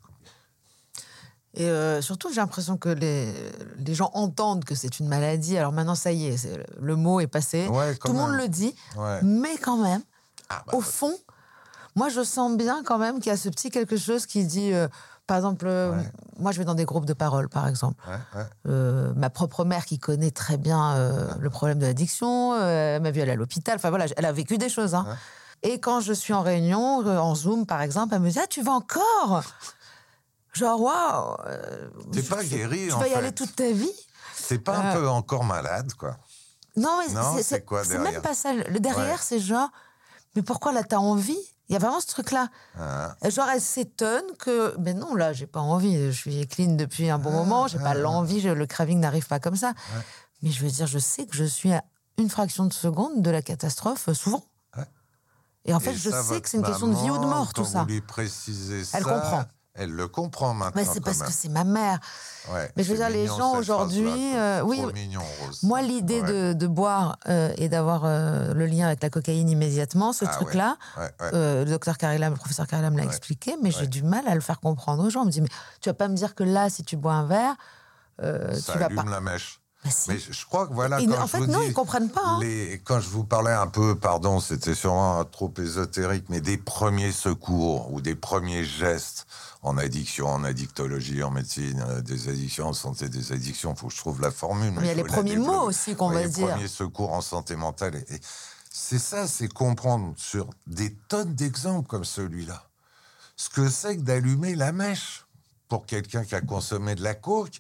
Et euh, surtout, j'ai l'impression que les, les gens entendent que c'est une maladie. Alors maintenant, ça y est, le mot est passé. Ouais, Tout le monde le dit. Ouais. Mais quand même, Ah, bah, au fond, moi, je sens bien quand même qu'il y a ce petit quelque chose qui dit, euh, par exemple, euh, Ouais. moi, je vais dans des groupes de parole, par exemple. ouais, ouais. Euh, ma propre mère qui connaît très bien euh, le problème de l'addiction, euh, elle m'a vu aller à l'hôpital, enfin voilà, elle a vécu des choses. hein. Et quand je suis en réunion, en Zoom par exemple, elle me dit Ah, tu vas encore? Genre, waouh T'es pas guéri, Tu en vas y fait. aller toute ta vie? C'est pas un peu encore malade, quoi. Non, mais c'est- c'est c'est quoi c'est derrière? même pas ça. Le derrière, c'est genre Mais pourquoi là, t'as envie? Il y a vraiment ce truc-là. Hein. Genre, elle s'étonne que. Mais non, là, j'ai pas envie. Je suis clean depuis un bon moment. J'ai pas l'envie. Le craving n'arrive pas comme ça. Mais je veux dire, je sais que je suis à une fraction de seconde de la catastrophe, euh, souvent. Et en fait, Et je ça, sais que c'est une question de vie ou de mort, tout ça. Lui précisez Elle ça, comprend. Elle le comprend maintenant. Mais c'est parce même. que c'est ma mère. Ouais, Mais je veux dire, les gens aujourd'hui, euh, oui, mignon, Rose. Moi, l'idée Ouais. de, de boire euh, et d'avoir euh, le lien avec la cocaïne immédiatement, ce Ah truc-là, Ouais, euh, le docteur Karelam, le professeur Karelam l'a expliqué, mais j'ai du mal à le faire comprendre aux gens. On me dit, mais tu vas pas me dire que là, si tu bois un verre, ça tu vas allume pas. la mèche. Bah. Mais je crois que voilà. Quand en je fait, vous non, dis, ils comprennent pas. hein. Les, quand je vous parlais un peu, pardon, c'était sûrement trop ésotérique, mais des premiers secours ou des premiers gestes en addiction, en addictologie, en médecine, euh, des addictions, en santé des addictions, il faut que je trouve la formule. Mais il y a les premiers mots aussi qu'on va les dire. premiers secours en santé mentale. Et, et c'est ça, c'est comprendre sur des tonnes d'exemples comme celui-là, ce que c'est que d'allumer la mèche pour quelqu'un qui a consommé de la coke.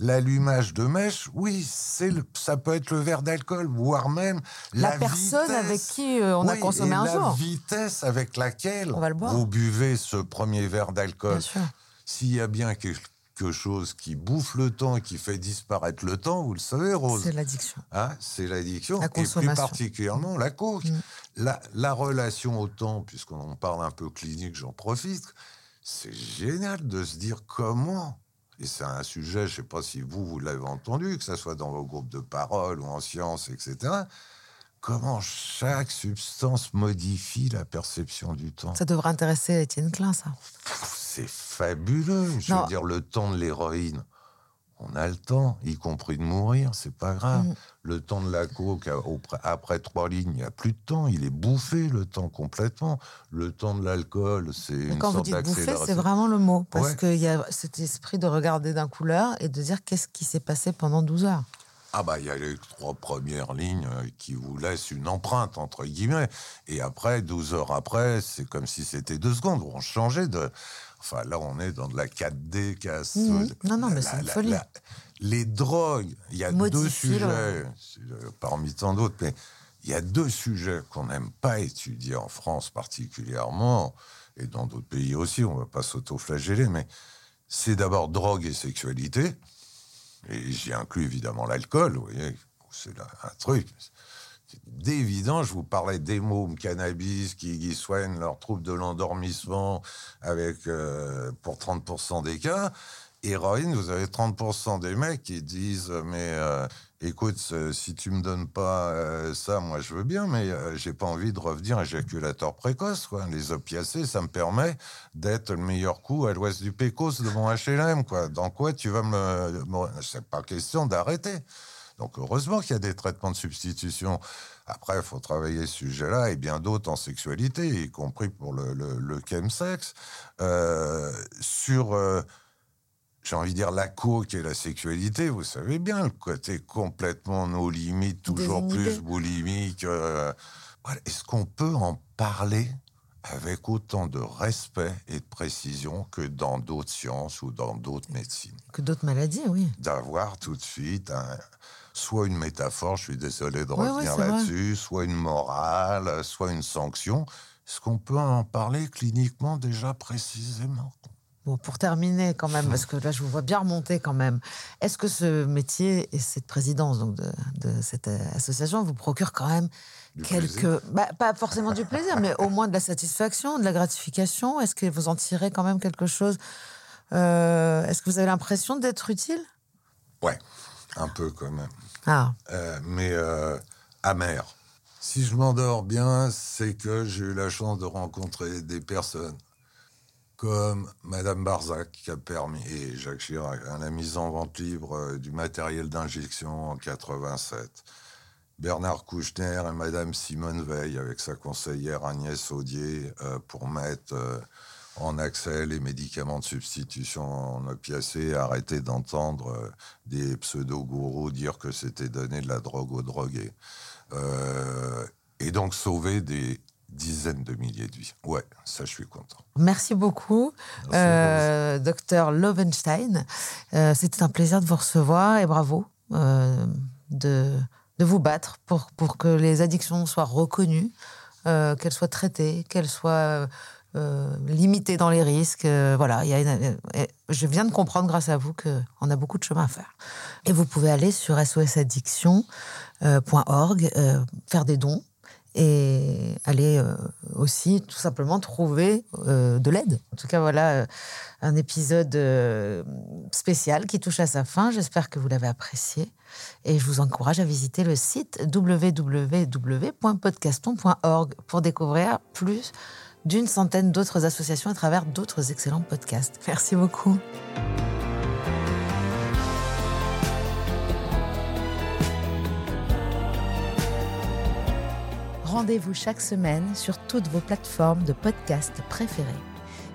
L'allumage de mèche, oui, c'est le- ça peut être le verre d'alcool, voire même La, la, personne vitesse. avec qui euh, on a consommé et un la jour. vitesse avec laquelle vous buvez ce premier verre d'alcool. S'il y a bien quelque chose qui bouffe le temps et qui fait disparaître le temps, vous le savez, Rose, C'est l'addiction. Hein, c'est l'addiction, La et plus particulièrement la coke. Mm. La, la relation au temps, puisqu'on en parle un peu clinique, j'en profite, c'est génial de se dire comment, et c'est un sujet, je ne sais pas si vous, vous l'avez entendu, que ce soit dans vos groupes de parole ou en sciences, etc., comment chaque substance modifie la perception du temps? Ça devrait intéresser Étienne Klein, ça. C'est fabuleux. Je Non. veux dire, le temps de l'héroïne, on a le temps, y compris de mourir, c'est pas grave. Mm. Le temps de la coke, au- après trois lignes, il n'y a plus de temps, il est bouffé le temps complètement. Le temps de l'alcool, c'est une quand vous sorte dites bouffer, c'est d'accélération. vraiment le mot. Parce Ouais. qu'il y a cet esprit de regarder d'un couleur et de dire qu'est-ce qui s'est passé pendant 12 heures. Ah bah il y a les trois premières lignes euh, qui vous laissent une empreinte entre guillemets et après 12 heures après c'est comme si c'était deux secondes on changeait de enfin là on est dans de la 4D casse Mhm. Non, non, mais c'est une folie. les drogues il y a deux Modifie sujets euh, parmi tant d'autres mais il y a deux sujets qu'on n'aime pas étudier en France particulièrement et dans d'autres pays aussi on va pas s'auto-flageller mais c'est d'abord drogue et sexualité et j'y inclus évidemment l'alcool, vous voyez, c'est un truc. D'évident, je vous parlais des mômes cannabis qui, soignent leurs troubles de l'endormissement avec euh, pour 30% des cas. Héroïne, vous avez 30% des mecs qui disent mais euh, écoute, si tu me donnes pas euh, ça, moi je veux bien, mais j'ai pas envie de revenir éjaculateur précoce. Quoi. Les opiacés, ça me permet d'être le meilleur coup à l'ouest du Pécos de mon HLM. Quoi. Dans quoi tu vas me. me- C'est pas question d'arrêter. Donc heureusement qu'il y a des traitements de substitution. Après, il faut travailler ce sujet-là et bien d'autres en sexualité, y compris pour le, le, le chemsex. Euh, sur, euh, j'ai envie de dire, la coke et la sexualité, vous savez bien, le côté complètement nos limites, toujours plus boulimique. euh, voilà. Est-ce qu'on peut en parler avec autant de respect et de précision que dans d'autres sciences ou dans d'autres médecines? Que d'autres maladies, oui. d'avoir tout de suite un- soit une métaphore, je suis désolé de revenir là-dessus, soit une morale, soit une sanction. Est-ce qu'on peut en parler cliniquement déjà précisément? Bon, pour terminer quand même, parce que là je vous vois bien remonter quand même, est-ce que ce métier et cette présidence donc, de, de cette euh, association vous procure quand même Du quelques... Bah, pas forcément du plaisir, mais au moins de la satisfaction, de la gratification? Est-ce que vous en tirez quand même quelque chose Euh, Est-ce que vous avez l'impression d'être utile? Ouais, un peu quand même. Ah, Euh, mais euh, amer. Si je m'endors bien, c'est que j'ai eu la chance de rencontrer des personnes comme Madame Barzac qui a permis, et Jacques Chirac, à la mise en vente libre euh, du matériel d'injection en 87. Bernard Kouchner et Madame Simone Veil avec sa conseillère Agnès Audier pour mettre en accès les médicaments de substitution en opiacés, arrêter d'entendre euh, des pseudo-gourous dire que c'était donner de la drogue aux drogués. Euh, et donc sauver des dizaines de milliers de vies. Ouais, ça je suis content. merci beaucoup, euh, docteur Lovenstein. Euh, C'était un plaisir de vous recevoir et bravo de, de vous battre pour, pour que les addictions soient reconnues, qu'elles soient traitées, qu'elles soient euh, limitées dans les risques. Euh, voilà, euh, je viens de comprendre grâce à vous qu'on a beaucoup de chemin à faire. Et vous pouvez aller sur sosaddiction.org, faire des dons et aller aussi tout simplement trouver de l'aide. En tout cas, voilà un épisode spécial qui touche à sa fin. J'espère que vous l'avez apprécié et je vous encourage à visiter le site www.podcaston.org pour découvrir plus d'une centaine d'autres associations à travers d'autres excellents podcasts. Merci beaucoup. Rendez-vous chaque semaine sur toutes vos plateformes de podcast préférées.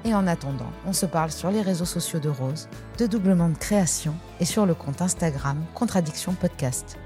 Et en attendant, on se parle sur les réseaux sociaux de Rose, de Doublement de Création et sur le compte Instagram Contradiction Podcast.